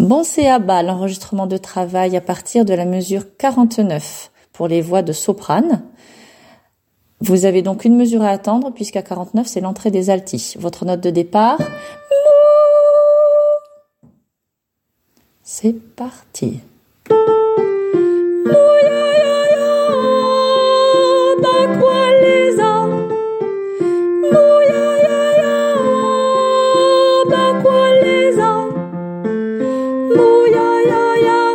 Bon, bas l'enregistrement de travail à partir de la mesure 49 pour les voix de soprane. Vous avez donc une mesure à attendre puisqu'à 49 c'est l'entrée des altis. Votre note de départ. C'est parti. 路呀呀呀